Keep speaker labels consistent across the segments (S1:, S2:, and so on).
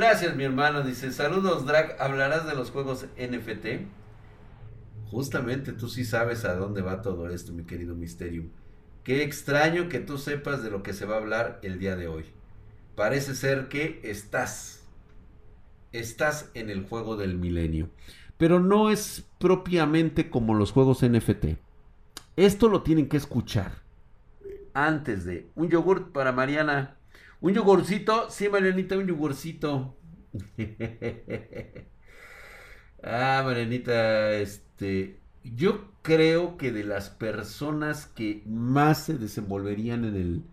S1: Gracias, mi hermano. Dice, saludos, Drag. ¿Hablarás de los juegos NFT? Justamente tú sí sabes a dónde va todo esto, mi querido Misterio. Qué extraño que tú sepas de lo que se va a hablar el día de hoy. Parece ser que estás, estás en el juego del milenio. Pero no es propiamente como los juegos NFT. Esto lo tienen que escuchar antes de un yogur para Mariana. Un yogurcito, sí, Marianita, un yogurcito. ah, Marianita, este, yo creo que de las personas que más se desenvolverían en el,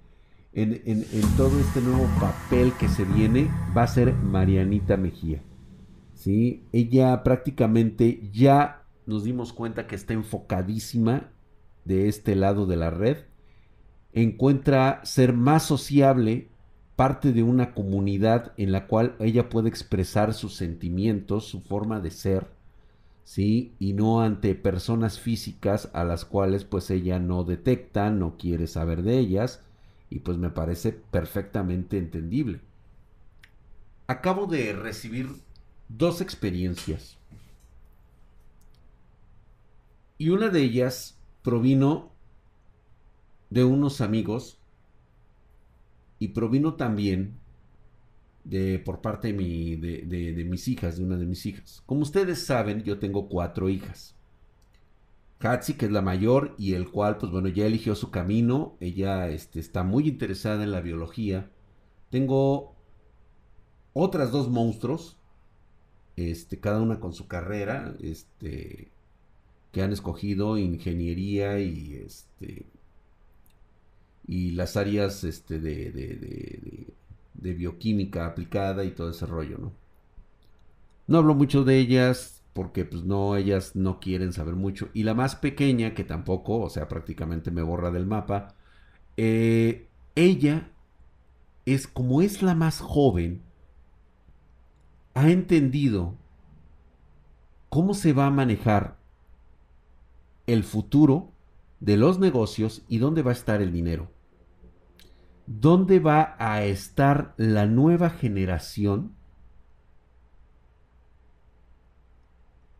S1: en, en, todo este nuevo papel que se viene, va a ser Marianita Mejía. ¿Sí? Ella prácticamente ya nos dimos cuenta que está enfocadísima de este lado de la red. Encuentra ser más sociable parte de una comunidad en la cual ella puede expresar sus sentimientos, su forma de ser, ¿sí? Y no ante personas físicas a las cuales pues ella no detecta, no quiere saber de ellas, y pues me parece perfectamente entendible. Acabo de recibir dos experiencias. Y una de ellas provino de unos amigos y provino también de, por parte de, mi, de, mis hijas, de una de mis hijas. Como ustedes saben, yo tengo cuatro hijas. Hatsi, que es la mayor y el cual, pues bueno, ya eligió su camino. Ella este, está muy interesada en la biología. Tengo otras dos monstruos, este, cada una con su carrera, este, que han escogido ingeniería y este, y las áreas este, de, de, de, bioquímica aplicada y todo ese rollo, ¿no? No hablo mucho de ellas porque pues no, ellas no quieren saber mucho. Y la más pequeña, que tampoco, o sea, prácticamente me borra del mapa, eh, ella es como es la más joven, ha entendido cómo se va a manejar el futuro de los negocios y dónde va a estar el dinero. ¿Dónde va a estar la nueva generación?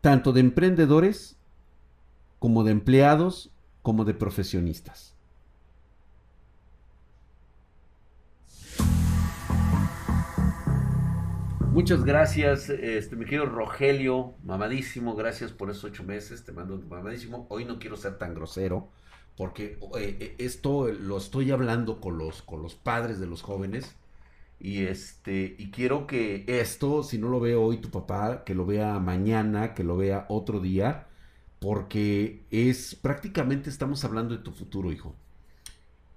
S1: Tanto de emprendedores como de empleados como de profesionistas. Muchas gracias, este, mi querido Rogelio, mamadísimo, gracias por esos ocho meses, te mando mamadísimo. Hoy no quiero ser tan grosero, porque eh, eh, esto lo estoy hablando con los, con los padres de los jóvenes y este y quiero que esto si no lo ve hoy tu papá que lo vea mañana que lo vea otro día porque es prácticamente estamos hablando de tu futuro hijo.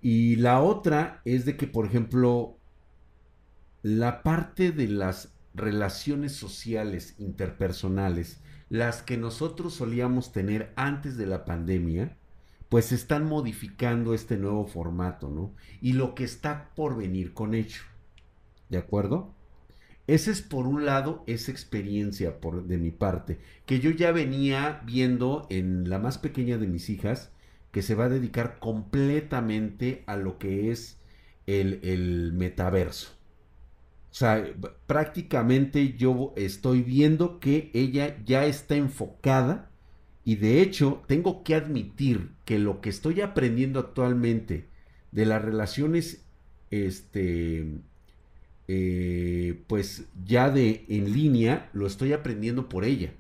S1: Y la otra es de que por ejemplo la parte de las relaciones sociales interpersonales las que nosotros solíamos tener antes de la pandemia pues están modificando este nuevo formato, ¿no? Y lo que está por venir con ello. ¿De acuerdo? Esa es por un lado esa experiencia por, de mi parte, que yo ya venía viendo en la más pequeña de mis hijas, que se va a dedicar completamente a lo que es el, el metaverso. O sea, prácticamente yo estoy viendo que ella ya está enfocada y de hecho, tengo que admitir que lo que estoy aprendiendo actualmente de las relaciones, este, eh, pues ya de en línea, lo estoy aprendiendo por ella.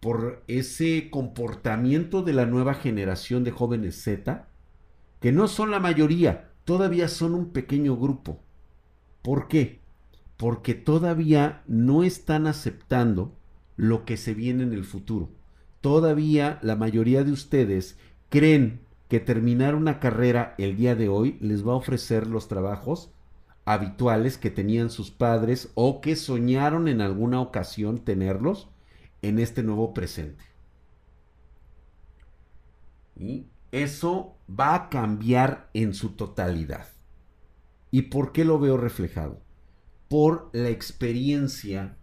S1: Por ese comportamiento de la nueva generación de jóvenes Z, que no son la mayoría, todavía son un pequeño grupo. ¿Por qué? Porque todavía no están aceptando lo que se viene en el futuro todavía la mayoría de ustedes creen que terminar una carrera el día de hoy les va a ofrecer los trabajos habituales que tenían sus padres o que soñaron en alguna ocasión tenerlos en este nuevo presente. Y eso va a cambiar en su totalidad. ¿Y por qué lo veo reflejado? Por la experiencia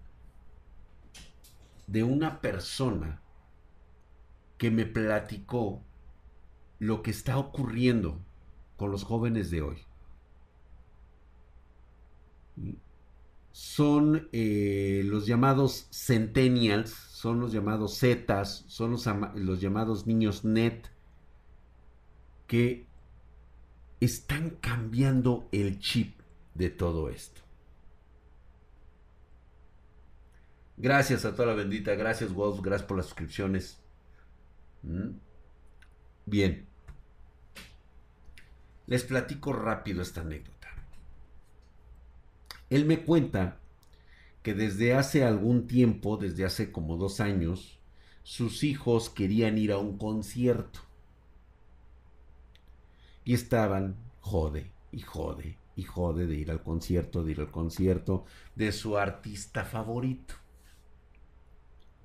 S1: de una persona que me platicó lo que está ocurriendo con los jóvenes de hoy. son eh, los llamados centennials, son los llamados zetas, son los, los llamados niños net, que están cambiando el chip de todo esto. Gracias a toda la bendita, gracias Wolf, gracias por las suscripciones. ¿Mm? Bien. Les platico rápido esta anécdota. Él me cuenta que desde hace algún tiempo, desde hace como dos años, sus hijos querían ir a un concierto. Y estaban, jode, y jode, y jode de ir al concierto, de ir al concierto de su artista favorito.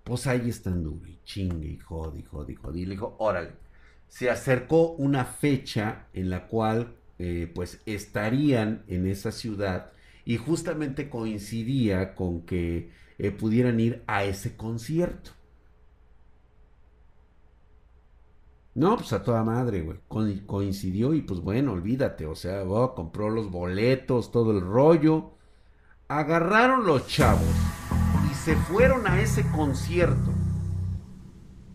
S1: Pues ahí están duro, y chingue, y jode, y jode, y órale. Se acercó una fecha en la cual, eh, pues, estarían en esa ciudad y justamente coincidía con que eh, pudieran ir a ese concierto. No, pues a toda madre, güey. coincidió y pues bueno, olvídate. O sea, oh, compró los boletos, todo el rollo. Agarraron los chavos y se fueron a ese concierto.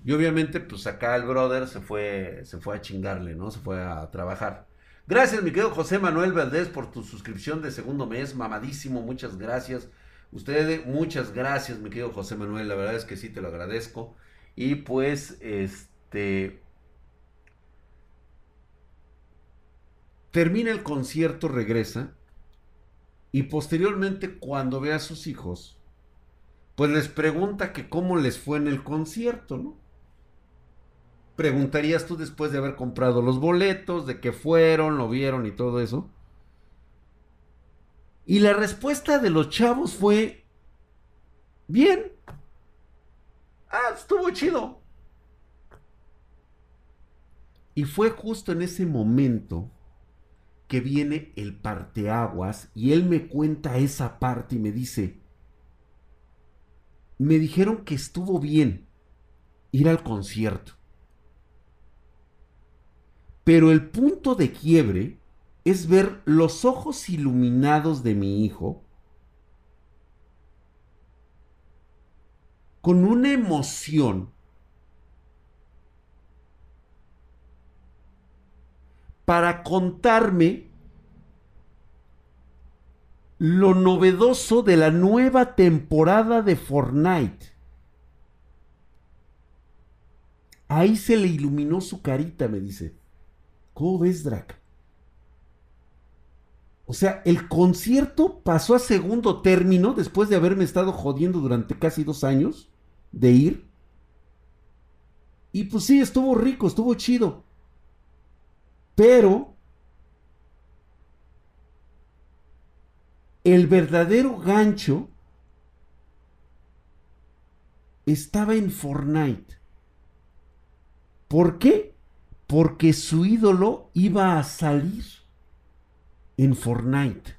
S1: Y obviamente, pues acá el brother se fue, se fue a chingarle, ¿no? Se fue a trabajar. Gracias, mi querido José Manuel Valdés, por tu suscripción de segundo mes. Mamadísimo, muchas gracias. Ustedes, muchas gracias, mi querido José Manuel. La verdad es que sí te lo agradezco. Y pues, este. Termina el concierto, regresa. Y posteriormente, cuando ve a sus hijos, pues les pregunta que cómo les fue en el concierto, ¿no? preguntarías tú después de haber comprado los boletos, de qué fueron, lo vieron y todo eso. Y la respuesta de los chavos fue, bien. Ah, estuvo chido. Y fue justo en ese momento que viene el parteaguas y él me cuenta esa parte y me dice, me dijeron que estuvo bien ir al concierto. Pero el punto de quiebre es ver los ojos iluminados de mi hijo con una emoción para contarme lo novedoso de la nueva temporada de Fortnite. Ahí se le iluminó su carita, me dice. ¿Cómo ves, Drac? O sea, el concierto pasó a segundo término después de haberme estado jodiendo durante casi dos años de ir. Y pues sí, estuvo rico, estuvo chido. Pero el verdadero gancho estaba en Fortnite. ¿Por qué? porque su ídolo iba a salir en Fortnite.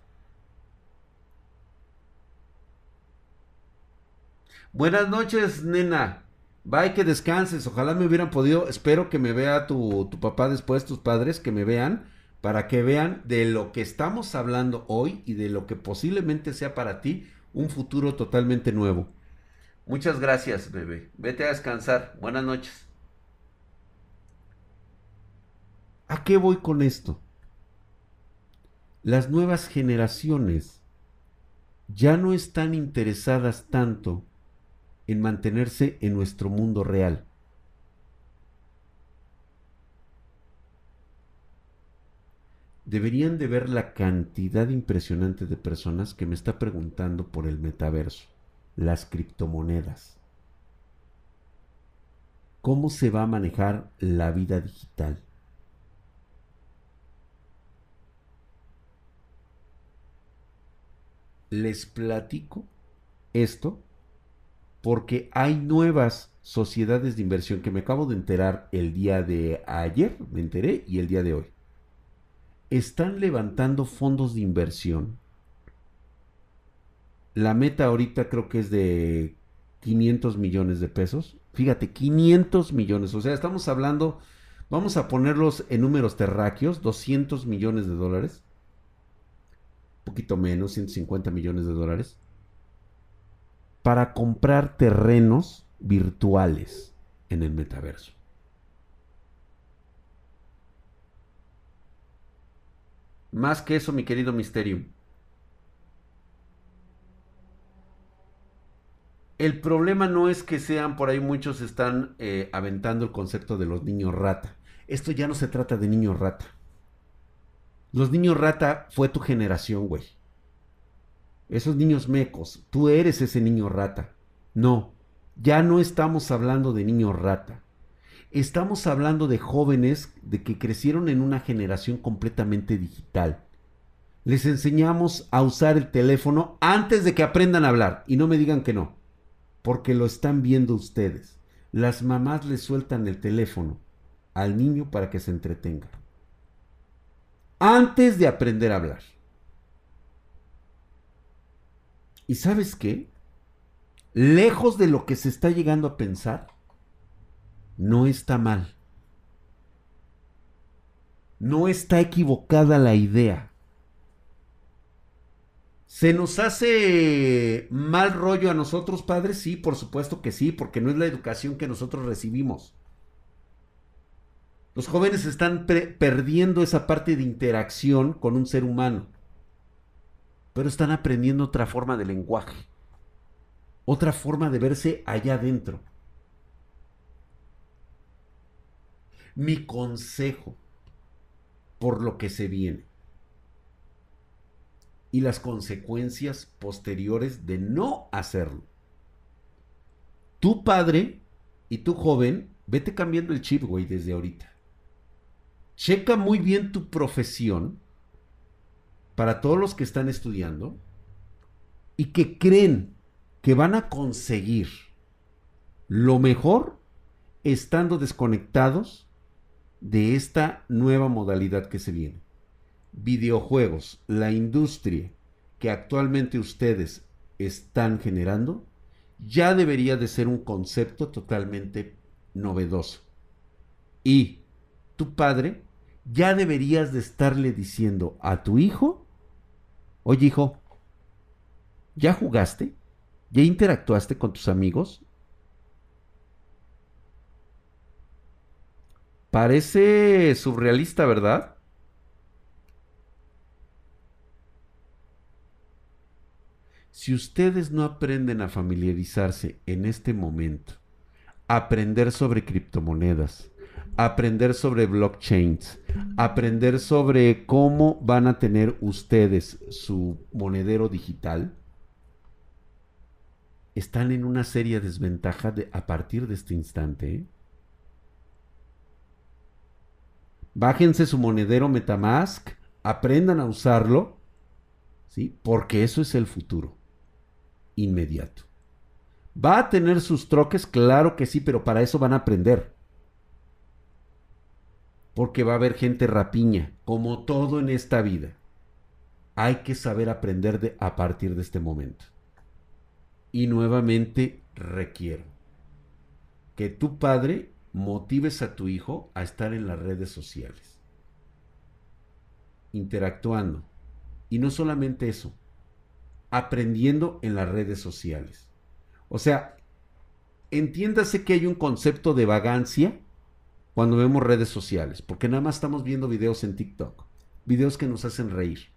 S1: Buenas noches, nena. Bye, que descanses. Ojalá me hubieran podido. Espero que me vea tu, tu, papá después, tus padres, que me vean, para que vean de lo que estamos hablando hoy y de lo que posiblemente sea para ti un futuro totalmente nuevo. Muchas gracias, bebé. Vete a descansar. Buenas noches. ¿A qué voy con esto? Las nuevas generaciones ya no están interesadas tanto en mantenerse en nuestro mundo real. Deberían de ver la cantidad impresionante de personas que me está preguntando por el metaverso, las criptomonedas. ¿Cómo se va a manejar la vida digital? les platico esto porque hay nuevas sociedades de inversión que me acabo de enterar el día de ayer, me enteré, y el día de hoy. Están levantando fondos de inversión. La meta ahorita creo que es de 500 millones de pesos. Fíjate, 500 millones. O sea, estamos hablando, vamos a ponerlos en números terráqueos, 200 millones de dólares poquito menos, 150 millones de dólares, para comprar terrenos virtuales en el metaverso. Más que eso, mi querido Mysterium. El problema no es que sean, por ahí muchos están eh, aventando el concepto de los niños rata. Esto ya no se trata de niños rata. Los niños rata fue tu generación, güey. Esos niños mecos, tú eres ese niño rata. No, ya no estamos hablando de niños rata. Estamos hablando de jóvenes de que crecieron en una generación completamente digital. Les enseñamos a usar el teléfono antes de que aprendan a hablar. Y no me digan que no porque lo están viendo ustedes. Las mamás le sueltan el teléfono al niño para que se entretenga. Antes de aprender a hablar. ¿Y sabes qué? Lejos de lo que se está llegando a pensar, no está mal. No está equivocada la idea. ¿Se nos hace mal rollo a nosotros, padres? Sí, por supuesto que sí, porque no es la educación que nosotros recibimos. Los jóvenes están perdiendo esa parte de interacción con un ser humano, pero están aprendiendo otra forma de lenguaje, otra forma de verse allá adentro. Mi consejo por lo que se viene y las consecuencias posteriores de no hacerlo. Tu padre y tu joven, vete cambiando el chip, güey, desde ahorita. Checa muy bien tu profesión para todos los que están estudiando y que creen que van a conseguir lo mejor estando desconectados de esta nueva modalidad que se viene videojuegos, la industria que actualmente ustedes están generando, ya debería de ser un concepto totalmente novedoso. Y tu padre ya deberías de estarle diciendo a tu hijo, oye hijo, ¿ya jugaste? ¿Ya interactuaste con tus amigos? Parece surrealista, ¿verdad? Si ustedes no aprenden a familiarizarse en este momento, aprender sobre criptomonedas, aprender sobre blockchains, aprender sobre cómo van a tener ustedes su monedero digital, están en una seria desventaja a partir de este instante. ¿eh? Bájense su monedero Metamask, aprendan a usarlo, ¿sí? Porque eso es el futuro inmediato. ¿Va a tener sus troques? Claro que sí, pero para eso van a aprender. Porque va a haber gente rapiña, como todo en esta vida. Hay que saber aprender de, a partir de este momento. Y nuevamente requiero que tu padre motives a tu hijo a estar en las redes sociales. Interactuando. Y no solamente eso, aprendiendo en las redes sociales. O sea, entiéndase que hay un concepto de vagancia cuando vemos redes sociales, porque nada más estamos viendo videos en TikTok, videos que nos hacen reír.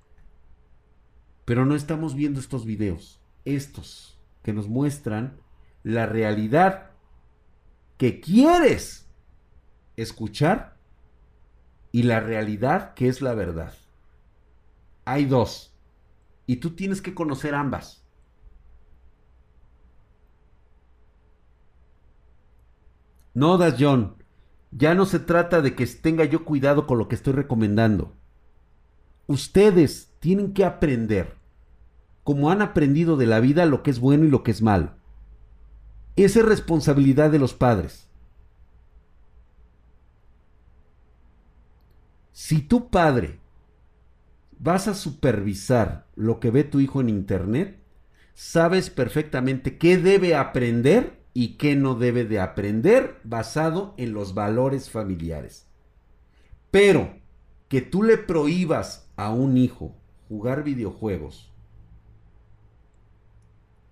S1: Pero no estamos viendo estos videos, estos que nos muestran la realidad que quieres escuchar y la realidad que es la verdad. Hay dos. Y tú tienes que conocer ambas. No, Das John. Ya no se trata de que tenga yo cuidado con lo que estoy recomendando. Ustedes tienen que aprender, como han aprendido de la vida, lo que es bueno y lo que es malo. Esa es responsabilidad de los padres. Si tu padre vas a supervisar lo que ve tu hijo en internet, sabes perfectamente qué debe aprender y qué no debe de aprender basado en los valores familiares. Pero que tú le prohíbas a un hijo jugar videojuegos,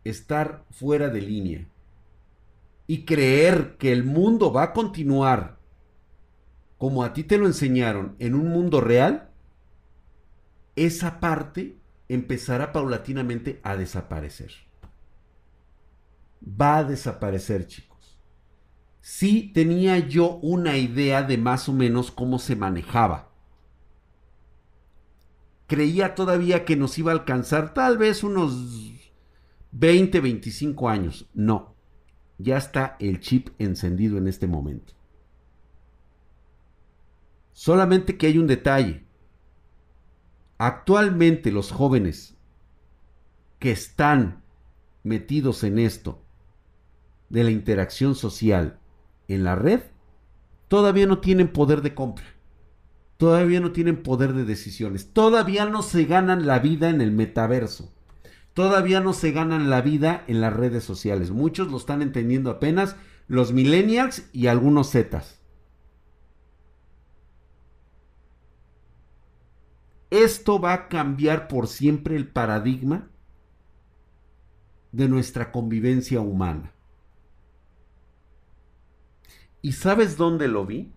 S1: estar fuera de línea y creer que el mundo va a continuar como a ti te lo enseñaron en un mundo real, esa parte empezará paulatinamente a desaparecer. Va a desaparecer, chicos. Sí tenía yo una idea de más o menos cómo se manejaba. Creía todavía que nos iba a alcanzar tal vez unos 20, 25 años. No, ya está el chip encendido en este momento. Solamente que hay un detalle. Actualmente los jóvenes que están metidos en esto de la interacción social en la red, todavía no tienen poder de compra. Todavía no tienen poder de decisiones. Todavía no se ganan la vida en el metaverso. Todavía no se ganan la vida en las redes sociales. Muchos lo están entendiendo apenas los millennials y algunos zetas. Esto va a cambiar por siempre el paradigma de nuestra convivencia humana. ¿Y sabes dónde lo vi?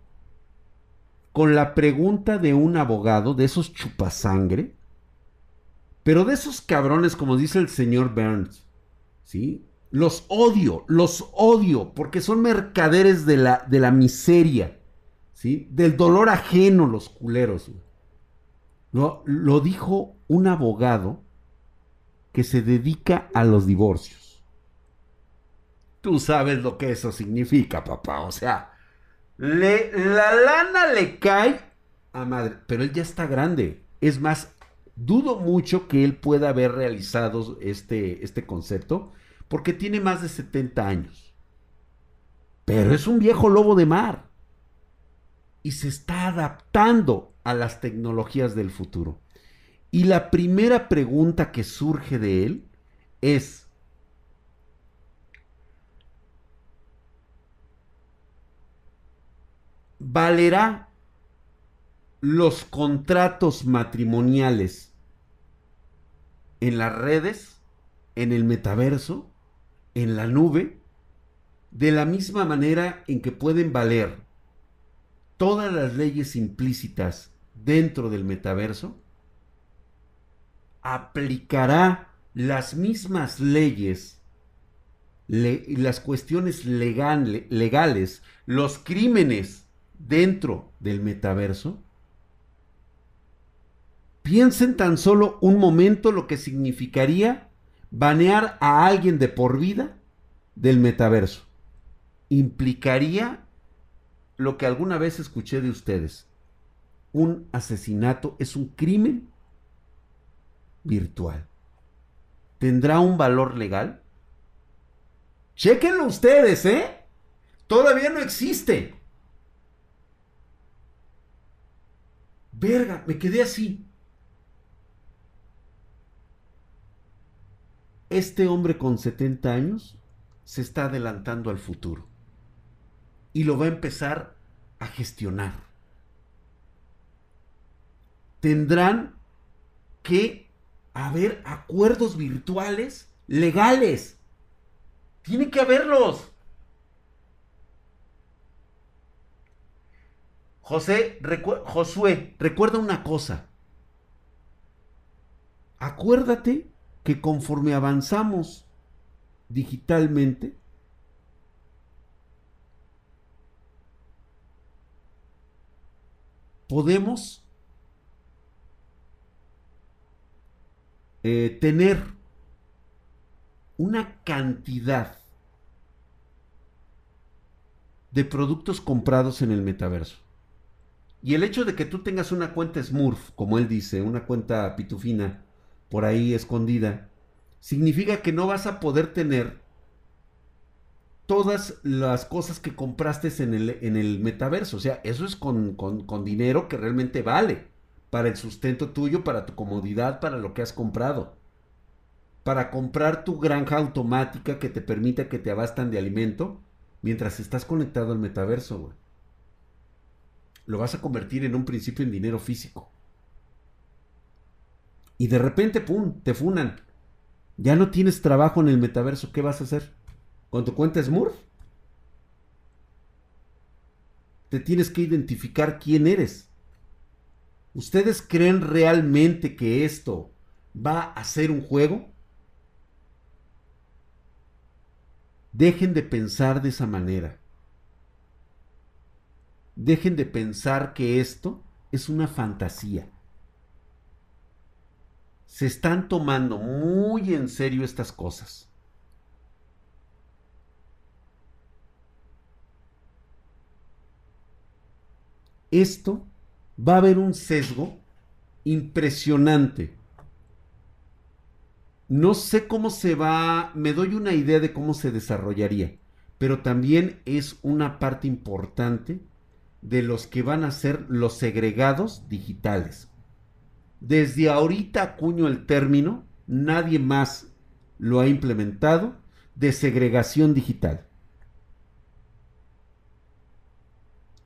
S1: Con la pregunta de un abogado, de esos chupasangre, pero de esos cabrones, como dice el señor Burns, ¿sí? Los odio, los odio, porque son mercaderes de la, de la miseria, ¿sí? Del dolor ajeno, los culeros. Lo, lo dijo un abogado que se dedica a los divorcios. Tú sabes lo que eso significa, papá. O sea, le, la lana le cae a madre. Pero él ya está grande. Es más, dudo mucho que él pueda haber realizado este, este concepto porque tiene más de 70 años. Pero es un viejo lobo de mar. Y se está adaptando a las tecnologías del futuro. Y la primera pregunta que surge de él es, ¿valerá los contratos matrimoniales en las redes, en el metaverso, en la nube, de la misma manera en que pueden valer todas las leyes implícitas dentro del metaverso, aplicará las mismas leyes, las cuestiones legales, los crímenes dentro del metaverso. Piensen tan solo un momento lo que significaría banear a alguien de por vida del metaverso. Implicaría lo que alguna vez escuché de ustedes un asesinato es un crimen virtual. ¿Tendrá un valor legal? Chequenlo ustedes, ¿eh? Todavía no existe. Verga, me quedé así. Este hombre con 70 años se está adelantando al futuro. Y lo va a empezar a gestionar tendrán que haber acuerdos virtuales legales. Tiene que haberlos. José, Josué, recuerda una cosa. Acuérdate que conforme avanzamos digitalmente, podemos Eh, tener una cantidad de productos comprados en el metaverso. Y el hecho de que tú tengas una cuenta Smurf, como él dice, una cuenta pitufina por ahí escondida, significa que no vas a poder tener todas las cosas que compraste en el, en el metaverso. O sea, eso es con, con dinero que realmente vale para el sustento tuyo, para tu comodidad, para lo que has comprado. Para comprar tu granja automática que te permita que te abastan de alimento mientras estás conectado al metaverso, Lo vas a convertir en un principio en dinero físico. Y de repente, ¡pum!, te funan. Ya no tienes trabajo en el metaverso, ¿qué vas a hacer? ¿Con tu cuenta Smurf? Te tienes que identificar quién eres. ¿Ustedes creen realmente que esto va a ser un juego? Dejen de pensar de esa manera. Dejen de pensar que esto es una fantasía. Se están tomando muy en serio estas cosas. Esto va a haber un sesgo impresionante. No sé cómo se va, me doy una idea de cómo se desarrollaría, pero también es una parte importante de los que van a ser los segregados digitales. Desde ahorita acuño el término, nadie más lo ha implementado, de segregación digital.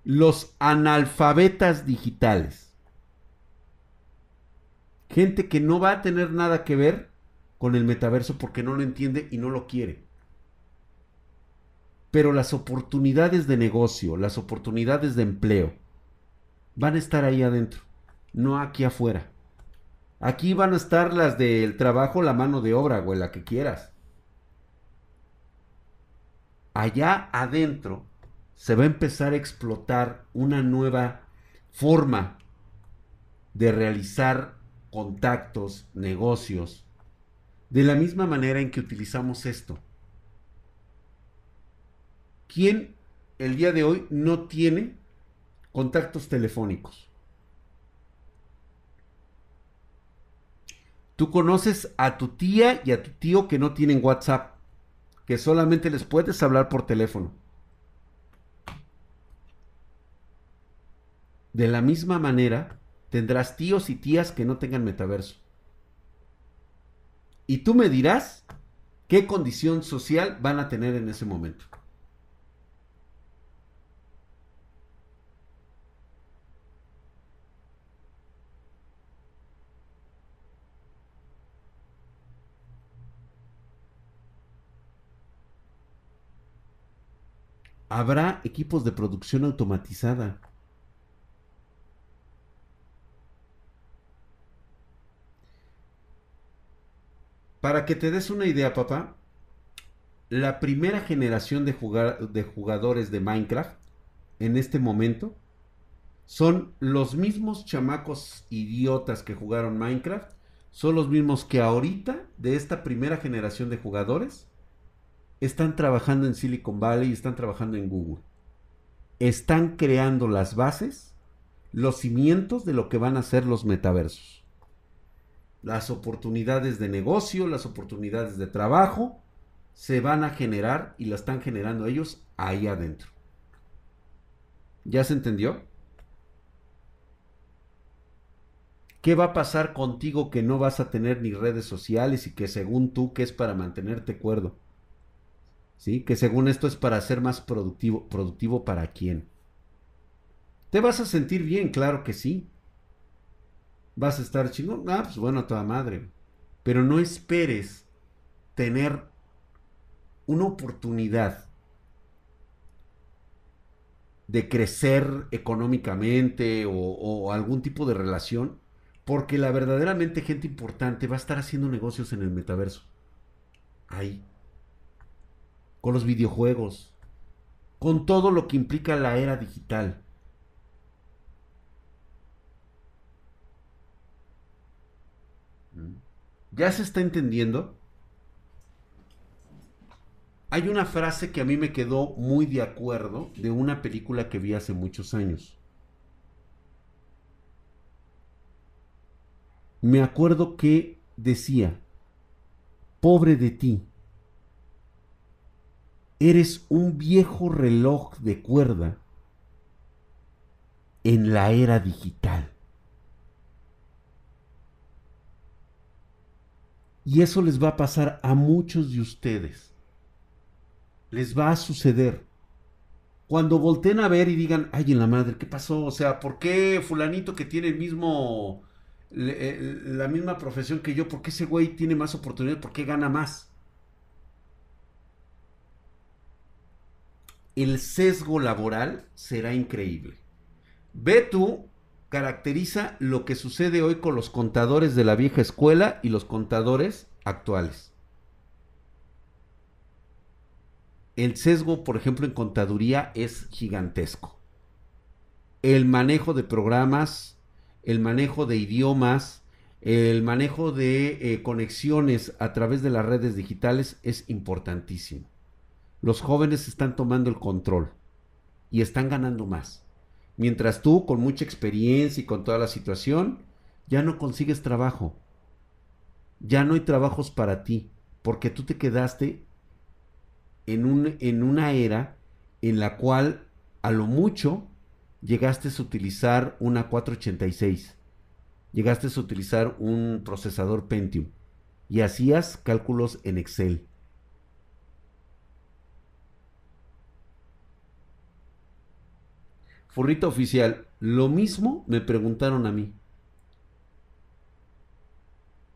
S1: Los analfabetas digitales. Gente que no va a tener nada que ver con el metaverso porque no lo entiende y no lo quiere. Pero las oportunidades de negocio, las oportunidades de empleo, van a estar ahí adentro, no aquí afuera. Aquí van a estar las del trabajo, la mano de obra, güey, la que quieras. Allá adentro se va a empezar a explotar una nueva forma de realizar contactos, negocios, de la misma manera en que utilizamos esto. ¿Quién el día de hoy no tiene contactos telefónicos? Tú conoces a tu tía y a tu tío que no tienen WhatsApp, que solamente les puedes hablar por teléfono. De la misma manera, tendrás tíos y tías que no tengan metaverso. Y tú me dirás qué condición social van a tener en ese momento. Habrá equipos de producción automatizada. Para que te des una idea, papá, la primera generación de, de jugadores de Minecraft en este momento son los mismos chamacos idiotas que jugaron Minecraft, son los mismos que ahorita de esta primera generación de jugadores están trabajando en Silicon Valley y están trabajando en Google. Están creando las bases, los cimientos de lo que van a ser los metaversos. Las oportunidades de negocio, las oportunidades de trabajo, se van a generar y las están generando ellos ahí adentro. ¿Ya se entendió? ¿Qué va a pasar contigo que no vas a tener ni redes sociales y que según tú que es para mantenerte cuerdo? ¿Sí? Que según esto es para ser más productivo. ¿Productivo para quién? ¿Te vas a sentir bien? Claro que sí. ¿Vas a estar chingón? Ah, pues bueno, a toda madre. Pero no esperes tener una oportunidad de crecer económicamente o, o, algún tipo de relación, porque la verdaderamente gente importante va a estar haciendo negocios en el metaverso. Ahí con los videojuegos, con todo lo que implica la era digital. ¿Mm? ¿Ya se está entendiendo? Hay una frase que a mí me quedó muy de acuerdo de una película que vi hace muchos años. Me acuerdo que decía, pobre de ti, Eres un viejo reloj de cuerda en la era digital. Y eso les va a pasar a muchos de ustedes. Les va a suceder. Cuando volteen a ver y digan, ay, en la madre, ¿qué pasó? O sea, ¿por qué fulanito que tiene el mismo eh, la misma profesión que yo, ¿por qué ese güey tiene más oportunidades? ¿Por qué gana más? El sesgo laboral será increíble. Ve tú, caracteriza lo que sucede hoy con los contadores de la vieja escuela y los contadores actuales. El sesgo, por ejemplo, en contaduría es gigantesco. El manejo de programas, el manejo de idiomas, el manejo de eh, conexiones a través de las redes digitales es importantísimo. Los jóvenes están tomando el control y están ganando más. Mientras tú, con mucha experiencia y con toda la situación, ya no consigues trabajo. Ya no hay trabajos para ti, porque tú te quedaste en, un, en una era en la cual a lo mucho llegaste a utilizar una 486, llegaste a utilizar un procesador Pentium y hacías cálculos en Excel. Furrito oficial, lo mismo me preguntaron a mí.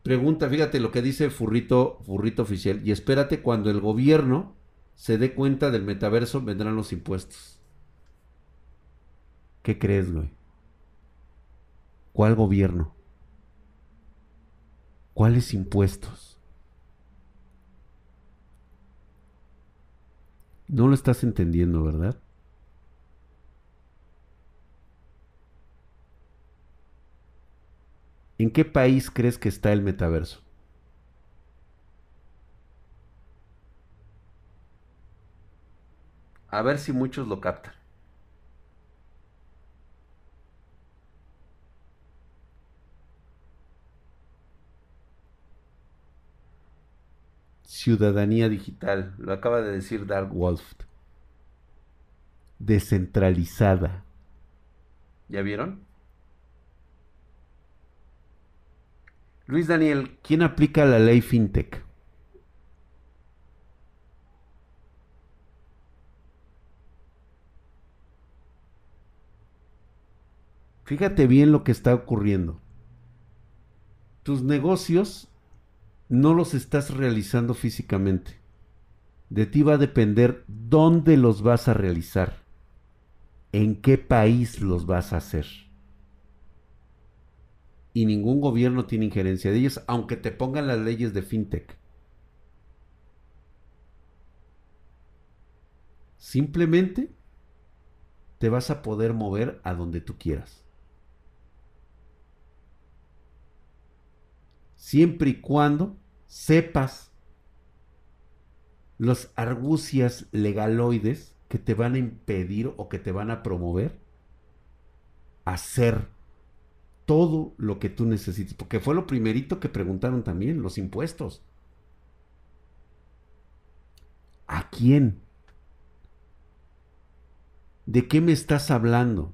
S1: Pregunta, fíjate lo que dice Furrito, Furrito oficial. Y espérate cuando el gobierno se dé cuenta del metaverso, vendrán los impuestos. ¿Qué crees, güey? ¿Cuál gobierno? ¿Cuáles impuestos? No lo estás entendiendo, ¿verdad? ¿En qué país crees que está el metaverso? A ver si muchos lo captan. Ciudadanía digital, lo acaba de decir Dark Wolf. Descentralizada. ¿Ya vieron? Luis Daniel, ¿quién aplica la ley FinTech? Fíjate bien lo que está ocurriendo. Tus negocios no los estás realizando físicamente. De ti va a depender dónde los vas a realizar, en qué país los vas a hacer y ningún gobierno tiene injerencia de ellos, aunque te pongan las leyes de fintech. Simplemente te vas a poder mover a donde tú quieras. Siempre y cuando sepas los argucias legaloides que te van a impedir o que te van a promover hacer todo lo que tú necesites, porque fue lo primerito que preguntaron también, los impuestos. ¿A quién? ¿De qué me estás hablando?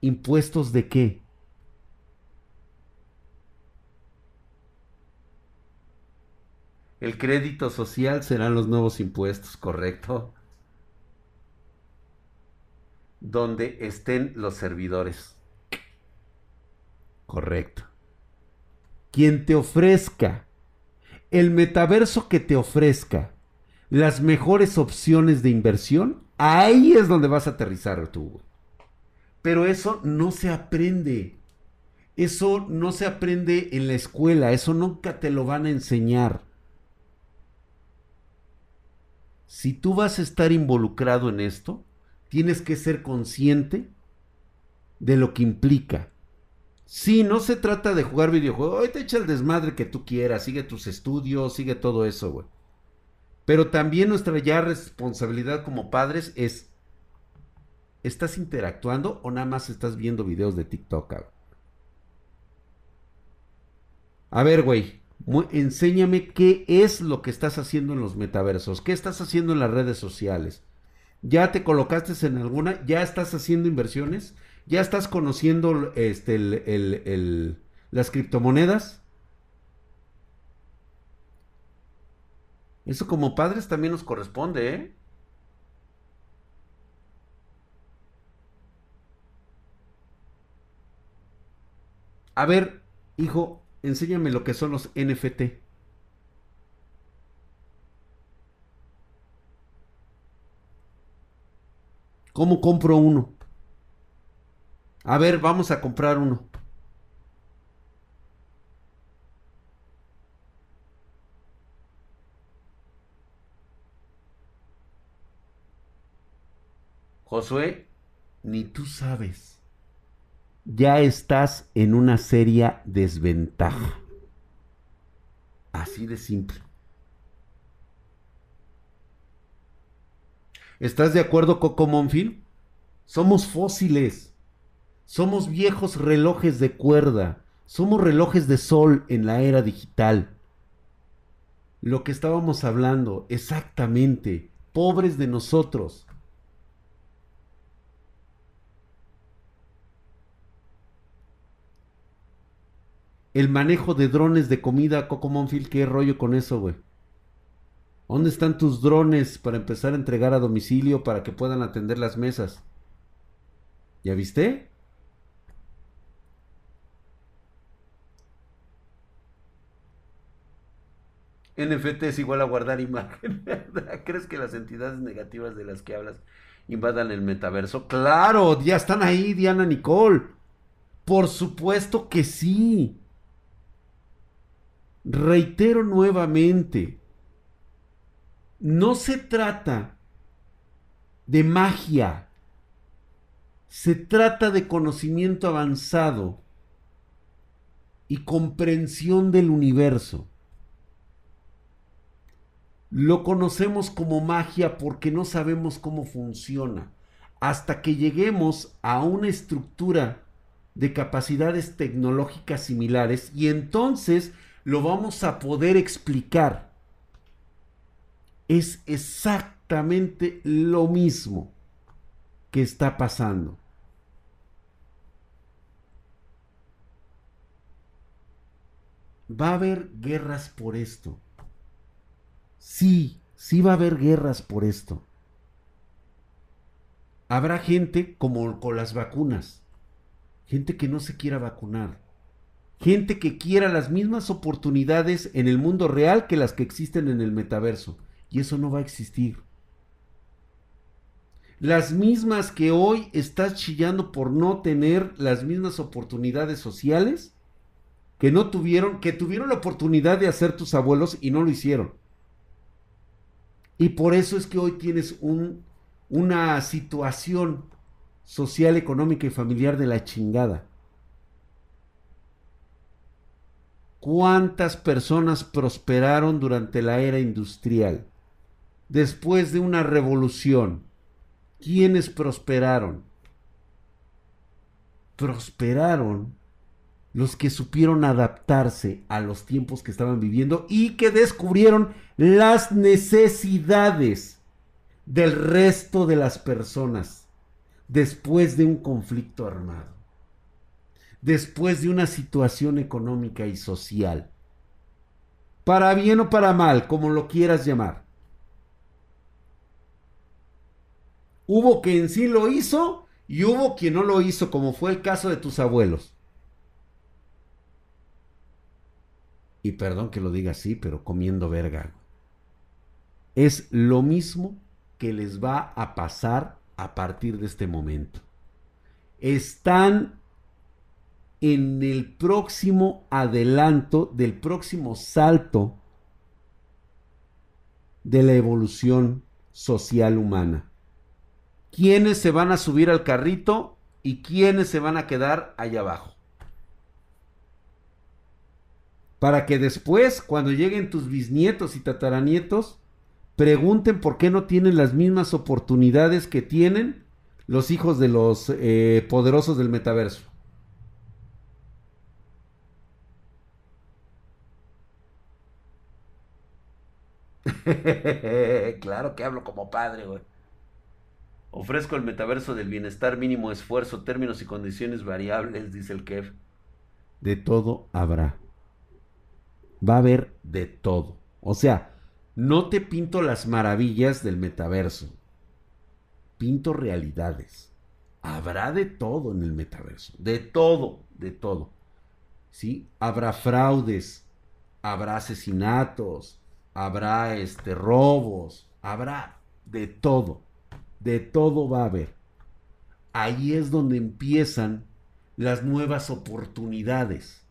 S1: ¿Impuestos de qué? El crédito social serán los nuevos impuestos, ¿correcto? Donde estén los servidores. Correcto. Quien te ofrezca, el metaverso que te ofrezca las mejores opciones de inversión, ahí es donde vas a aterrizar tú. Pero eso no se aprende. Eso no se aprende en la escuela, eso nunca te lo van a enseñar. Si tú vas a estar involucrado en esto, tienes que ser consciente de lo que implica. Sí, no se trata de jugar videojuegos. Hoy te echa el desmadre que tú quieras. Sigue tus estudios, sigue todo eso, güey. Pero también nuestra ya responsabilidad como padres es. ¿Estás interactuando o nada más estás viendo videos de TikTok? A ver, güey. Enséñame qué es lo que estás haciendo en los metaversos. ¿Qué estás haciendo en las redes sociales? ¿Ya te colocaste en alguna? ¿Ya estás haciendo inversiones? ¿Ya estás conociendo este, las criptomonedas? Eso como padres también nos corresponde, ¿eh? A ver, hijo, enséñame lo que son los NFT. ¿Cómo compro uno? A ver, vamos a comprar uno. Josué, ni tú sabes. Ya estás en una seria desventaja. Así de simple. ¿Estás de acuerdo, Coco Monfil? Somos fósiles. Somos viejos relojes de cuerda. Somos relojes de sol en la era digital. Lo que estábamos hablando, exactamente. Pobres de nosotros. El manejo de drones de comida, Coco Monfil, ¿qué rollo con eso, güey? ¿Dónde están tus drones para empezar a entregar a domicilio para que puedan atender las mesas? ¿Ya viste? NFT es igual a guardar imagen. ¿Crees que las entidades negativas de las que hablas invadan el metaverso? Claro, ya están ahí, Diana Nicole. Por supuesto que sí. Reitero nuevamente, no se trata de magia, se trata de conocimiento avanzado y comprensión del universo. Lo conocemos como magia porque no sabemos cómo funciona. Hasta que lleguemos a una estructura de capacidades tecnológicas similares y entonces lo vamos a poder explicar. Es exactamente lo mismo que está pasando. Va a haber guerras por esto. Sí, sí va a haber guerras por esto. Habrá gente como con las vacunas. Gente que no se quiera vacunar gente que quiera las mismas oportunidades en el mundo real que las que existen en el metaverso. Y eso no va a existir. Las mismas que hoy estás chillando por no tener las mismas oportunidades sociales que no tuvieron, que tuvieron la oportunidad de hacer tus abuelos y no lo hicieron. Y por eso es que hoy tienes un, una situación social, económica y familiar de la chingada. ¿Cuántas personas prosperaron durante la era industrial? Después de una revolución, ¿quiénes prosperaron? Prosperaron los que supieron adaptarse a los tiempos que estaban viviendo y que descubrieron las necesidades del resto de las personas después de un conflicto armado después de una situación económica y social. Para bien o para mal, como lo quieras llamar. Hubo quien sí lo hizo y hubo quien no lo hizo, como fue el caso de tus abuelos. Y perdón que lo diga así, pero comiendo verga. Es lo mismo que les va a pasar a partir de este momento. Están en el próximo adelanto, del próximo salto de la evolución social humana. ¿Quiénes se van a subir al carrito y quiénes se van a quedar allá abajo? Para que después, cuando lleguen tus bisnietos y tataranietos, pregunten por qué no tienen las mismas oportunidades que tienen los hijos de los eh, poderosos del metaverso. claro que hablo como padre, güey. Ofrezco el metaverso del bienestar mínimo esfuerzo, términos y condiciones variables, dice el Kev. De todo habrá. Va a haber de todo. O sea, no te pinto las maravillas del metaverso. Pinto realidades. Habrá de todo en el metaverso. De todo, de todo. ¿sí? Habrá fraudes, habrá asesinatos, habrá este, robos, habrá de todo, de todo va a haber. Ahí es donde empiezan las nuevas oportunidades.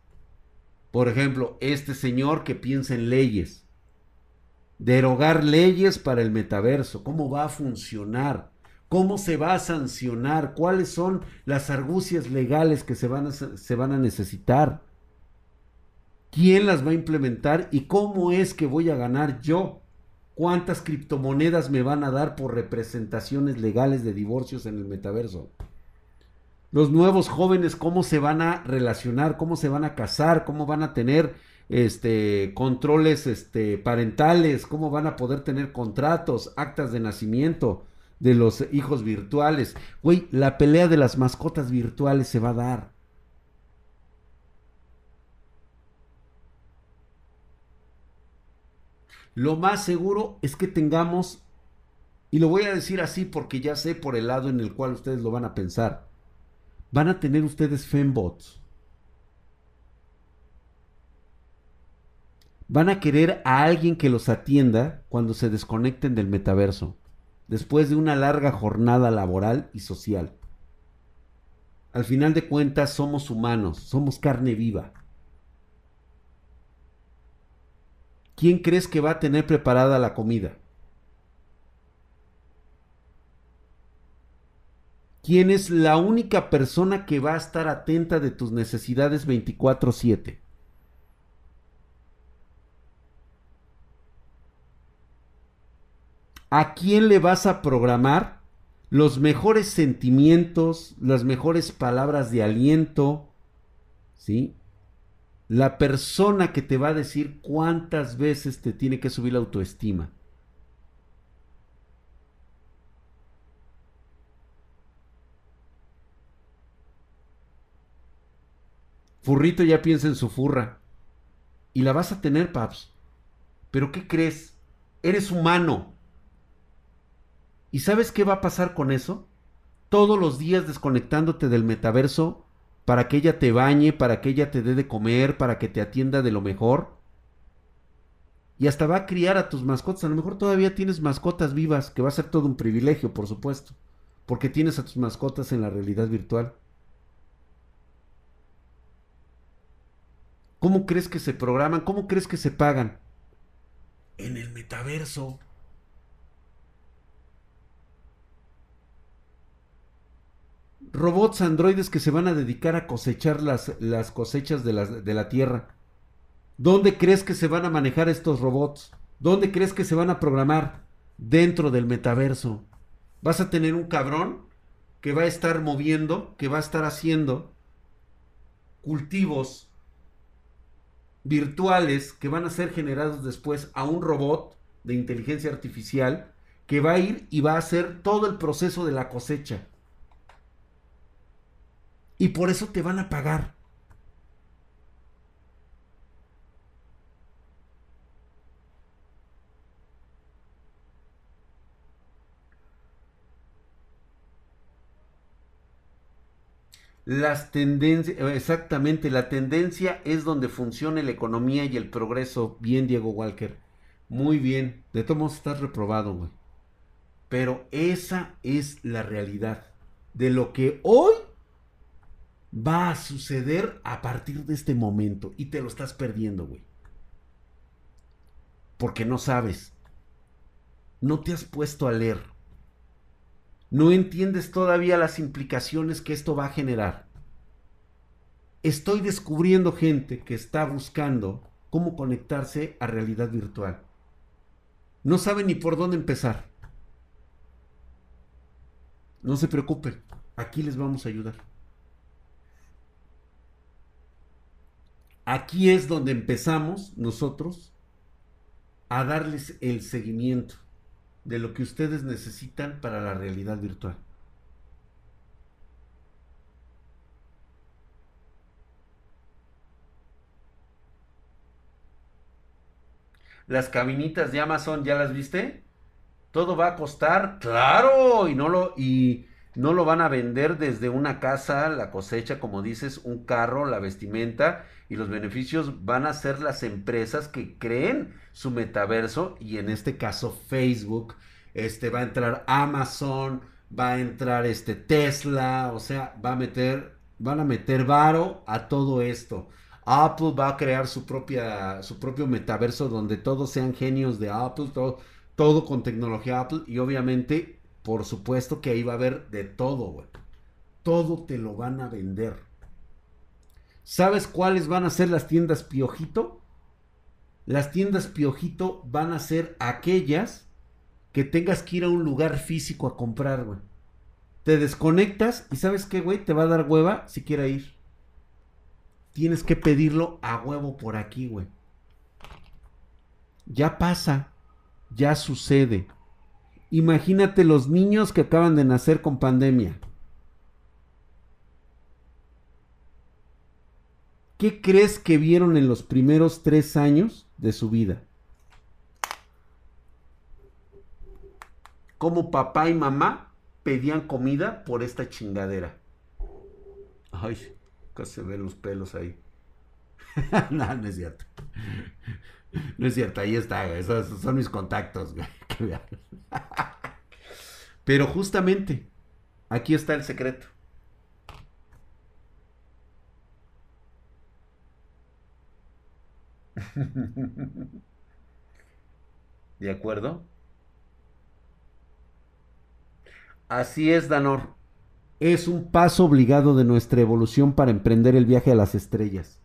S1: Por ejemplo, este señor que piensa en leyes, derogar leyes para el metaverso, cómo va a funcionar, cómo se va a sancionar, cuáles son las argucias legales que se van a, se van a necesitar, quién las va a implementar y cómo es que voy a ganar yo. ¿Cuántas criptomonedas me van a dar por representaciones legales de divorcios en el metaverso? Los nuevos jóvenes, cómo se van a relacionar, cómo se van a casar, cómo van a tener este, controles este, parentales, cómo van a poder tener contratos, actas de nacimiento de los hijos virtuales. Güey, la pelea de las mascotas virtuales se va a dar. Lo más seguro es que tengamos, y lo voy a decir así porque ya sé por el lado en el cual ustedes lo van a pensar, van a tener ustedes fembots. Van a querer a alguien que los atienda cuando se desconecten del metaverso, después de una larga jornada laboral y social. Al final de cuentas somos humanos, somos carne viva. ¿quién crees que va a tener preparada la comida? ¿Quién es la única persona que va a estar atenta de tus necesidades 24/7? ¿A quién le vas a programar los mejores sentimientos, las mejores palabras de aliento, ¿sí? la persona que te va a decir cuántas veces te tiene que subir la autoestima. Furrito ya piensa en su furra. Y la vas a tener, Paps. Pero ¿qué crees? Eres humano. ¿Y sabes qué va a pasar con eso? Todos los días desconectándote del metaverso, para que ella te bañe, para que ella te dé de comer, para que te atienda de lo mejor. Y hasta va a criar a tus mascotas. A lo mejor todavía tienes mascotas vivas, que va a ser todo un privilegio, por supuesto, porque tienes a tus mascotas en la realidad virtual. ¿Cómo crees que se programan? ¿Cómo crees que se pagan? En el metaverso. robots androides que se van a dedicar a cosechar las, las cosechas de la, de la Tierra. ¿Dónde crees que se van a manejar estos robots? ¿Dónde crees que se van a programar? Dentro del metaverso. Vas a tener un cabrón que va a estar moviendo, que va a estar haciendo cultivos virtuales que van a ser generados después a un robot de inteligencia artificial que va a ir y va a hacer todo el proceso de la cosecha. Y por eso te van a pagar. Las tendencias, exactamente, la tendencia es donde funcione la economía y el progreso. Bien, Diego Walker. Muy bien. De todos modos estás reprobado, güey. Pero esa es la realidad de lo que hoy va a suceder a partir de este momento y te lo estás perdiendo, güey. Porque no sabes. No te has puesto a leer. No entiendes todavía las implicaciones que esto va a generar. Estoy descubriendo gente que está buscando cómo conectarse a realidad virtual. No sabe ni por dónde empezar. No se preocupen, aquí les vamos a ayudar. Aquí es donde empezamos nosotros a darles el seguimiento de lo que ustedes necesitan para la realidad virtual. Las cabinitas de Amazon, ¿ya las viste? Todo va a costar, claro, y no lo y no lo van a vender desde una casa, la cosecha, como dices, un carro, la vestimenta y los beneficios van a ser las empresas que creen su metaverso y en este caso Facebook, este va a entrar Amazon, va a entrar este Tesla, o sea, va a meter van a meter varo a todo esto. Apple va a crear su propia su propio metaverso donde todos sean genios de Apple, todo, todo con tecnología Apple y obviamente por supuesto que ahí va a haber de todo, güey. Todo te lo van a vender. ¿Sabes cuáles van a ser las tiendas Piojito? Las tiendas Piojito van a ser aquellas que tengas que ir a un lugar físico a comprar, güey. Te desconectas y sabes qué, güey, te va a dar hueva si quiere ir. Tienes que pedirlo a huevo por aquí, güey. Ya pasa, ya sucede. Imagínate los niños que acaban de nacer con pandemia. ¿Qué crees que vieron en los primeros tres años de su vida? Cómo papá y mamá pedían comida por esta chingadera. Ay, casi se ven los pelos ahí. no, no es cierto. No es cierto, ahí está, Esos son mis contactos, Pero justamente, aquí está el secreto. ¿De acuerdo? Así es, Danor. Es un paso obligado de nuestra evolución para emprender el viaje a las estrellas.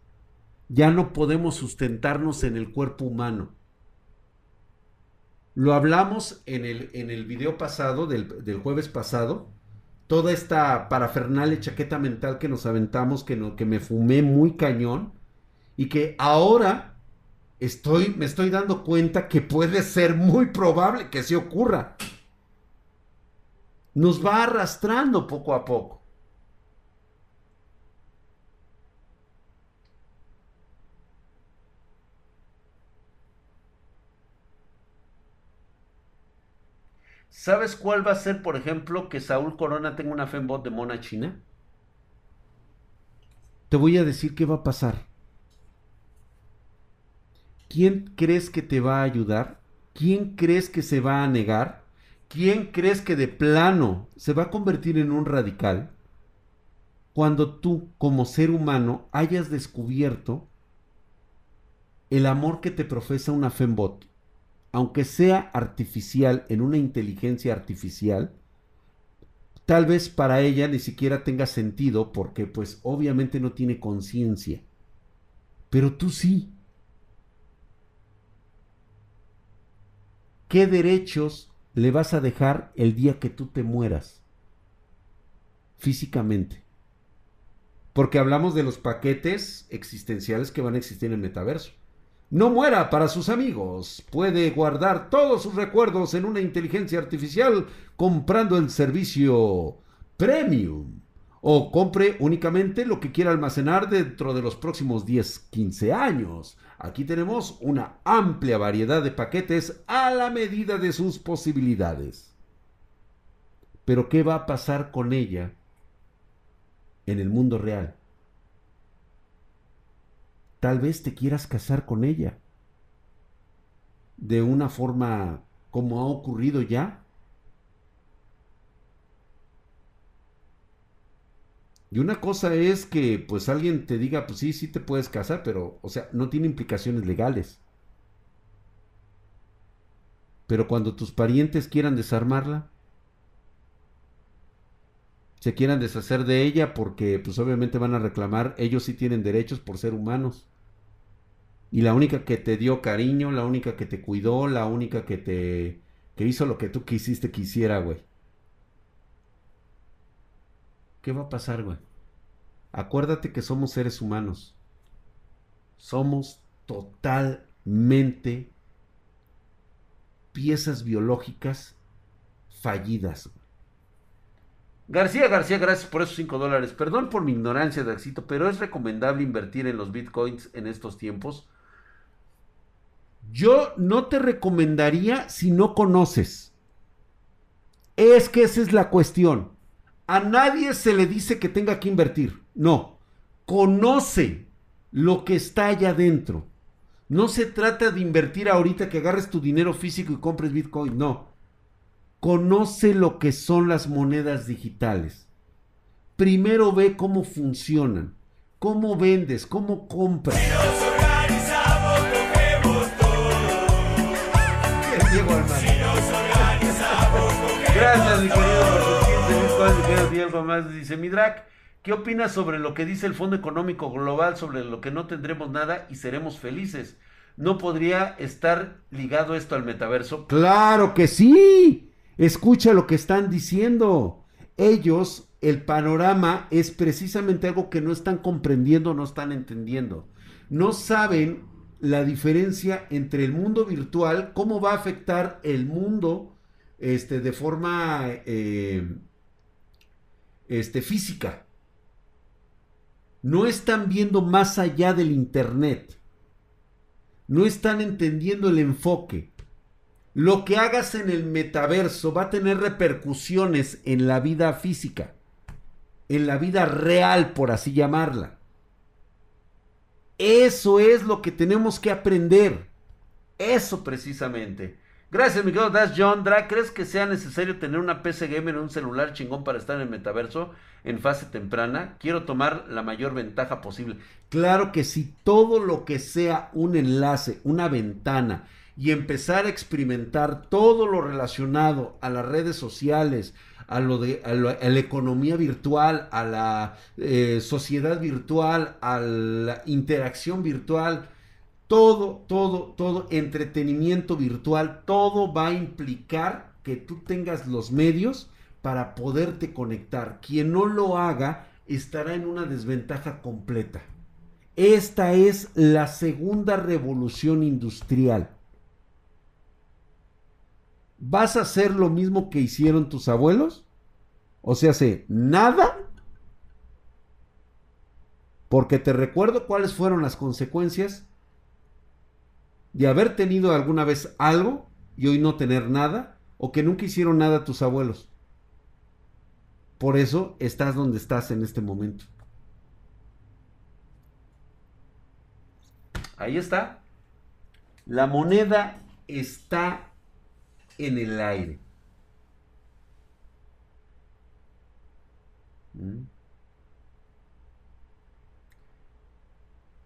S1: Ya no podemos sustentarnos en el cuerpo humano. Lo hablamos en el, en el video pasado, del, del jueves pasado. Toda esta parafernalia chaqueta mental que nos aventamos, que, no, que me fumé muy cañón. Y que ahora estoy, me estoy dando cuenta que puede ser muy probable que se ocurra. Nos va arrastrando poco a poco. ¿Sabes cuál va a ser, por ejemplo, que Saúl Corona tenga una fembot de mona china? Te voy a decir qué va a pasar. ¿Quién crees que te va a ayudar? ¿Quién crees que se va a negar? ¿Quién crees que de plano se va a convertir en un radical? Cuando tú, como ser humano, hayas descubierto el amor que te profesa una fembot aunque sea artificial, en una inteligencia artificial, tal vez para ella ni siquiera tenga sentido porque pues obviamente no tiene conciencia. Pero tú sí. ¿Qué derechos le vas a dejar el día que tú te mueras? Físicamente. Porque hablamos de los paquetes existenciales que van a existir en el metaverso no muera para sus amigos. Puede guardar todos sus recuerdos en una inteligencia artificial comprando el servicio Premium. O compre únicamente lo que quiera almacenar dentro de los próximos 10-15 años. Aquí tenemos una amplia variedad de paquetes a la medida de sus posibilidades. Pero ¿qué va a pasar con ella en el mundo real? Tal vez te quieras casar con ella. De una forma como ha ocurrido ya. Y una cosa es que pues alguien te diga, pues sí, sí te puedes casar, pero, o sea, no tiene implicaciones legales. Pero cuando tus parientes quieran desarmarla, se quieran deshacer de ella porque pues obviamente van a reclamar, ellos sí tienen derechos por ser humanos y la única que te dio cariño, la única que te cuidó, la única que te que hizo lo que tú quisiste que hiciera, güey. ¿Qué va a pasar, güey? Acuérdate que somos seres humanos. Somos totalmente piezas biológicas fallidas. García García, gracias por esos 5 dólares. Perdón por mi ignorancia, Daxito, pero es recomendable invertir en los bitcoins en estos tiempos. Yo no te recomendaría si no conoces. Es que esa es la cuestión. A nadie se le dice que tenga que invertir. No. Conoce lo que está allá adentro. No se trata de invertir ahorita que agarres tu dinero físico y compres Bitcoin. No. Conoce lo que son las monedas digitales. Primero ve cómo funcionan. Cómo vendes, cómo compras. Gracias, mi querido 15 mil algo más. Dice, Midrak, ¿qué opinas sobre lo que dice el Fondo Económico Global sobre lo que no tendremos nada y seremos felices? ¿No podría estar ligado esto al metaverso? Claro que sí. Escucha lo que están diciendo. Ellos, el panorama es precisamente algo que no están comprendiendo, no están entendiendo. No saben la diferencia entre el mundo virtual, cómo va a afectar el mundo este, de forma eh, este, física. No están viendo más allá del Internet. No están entendiendo el enfoque. Lo que hagas en el metaverso va a tener repercusiones en la vida física, en la vida real, por así llamarla. Eso es lo que tenemos que aprender. Eso precisamente. Gracias, mi querido Das John. Dra, ¿crees que sea necesario tener una PC gamer en un celular chingón para estar en el metaverso en fase temprana? Quiero tomar la mayor ventaja posible. Claro que sí, todo lo que sea un enlace, una ventana y empezar a experimentar todo lo relacionado a las redes sociales, a lo de a, la economía virtual, a la eh, sociedad virtual, a la interacción virtual, todo, todo, todo, entretenimiento virtual, todo va a implicar que tú tengas los medios para poderte conectar. Quien no lo haga estará en una desventaja completa. Esta es la segunda revolución industrial. ¿Vas a hacer lo mismo que hicieron tus abuelos? O sea, sé, nada. Porque te recuerdo cuáles fueron las consecuencias de haber tenido alguna vez algo y hoy no tener nada, o que nunca hicieron nada tus abuelos. Por eso estás donde estás en este momento. Ahí está. La moneda está en el aire. ¿Mm?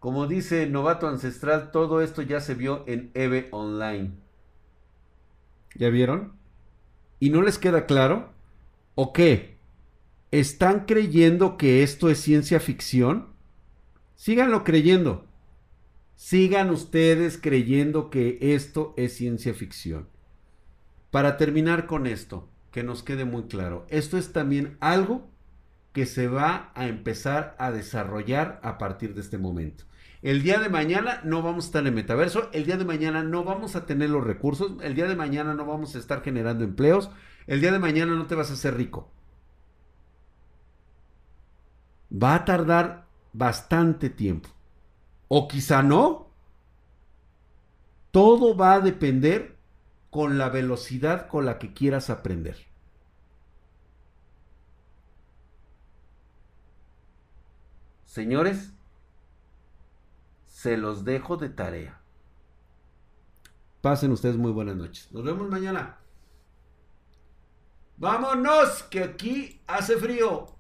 S1: Como dice Novato Ancestral, todo esto ya se vio en EVE Online. ¿Ya vieron? ¿Y no les queda claro? ¿O qué? ¿Están creyendo que esto es ciencia ficción? Síganlo creyendo. Sigan ustedes creyendo que esto es ciencia ficción. Para terminar con esto, que nos quede muy claro, esto es también algo que se va a empezar a desarrollar a partir de este momento. El día de mañana no vamos a estar en metaverso, el día de mañana no vamos a tener los recursos, el día de mañana no vamos a estar generando empleos, el día de mañana no te vas a hacer rico. Va a tardar bastante tiempo. O quizá no. Todo va a depender con la velocidad con la que quieras aprender. Señores, se los dejo de tarea. Pasen ustedes muy buenas noches. Nos vemos mañana. Vámonos, que aquí hace frío.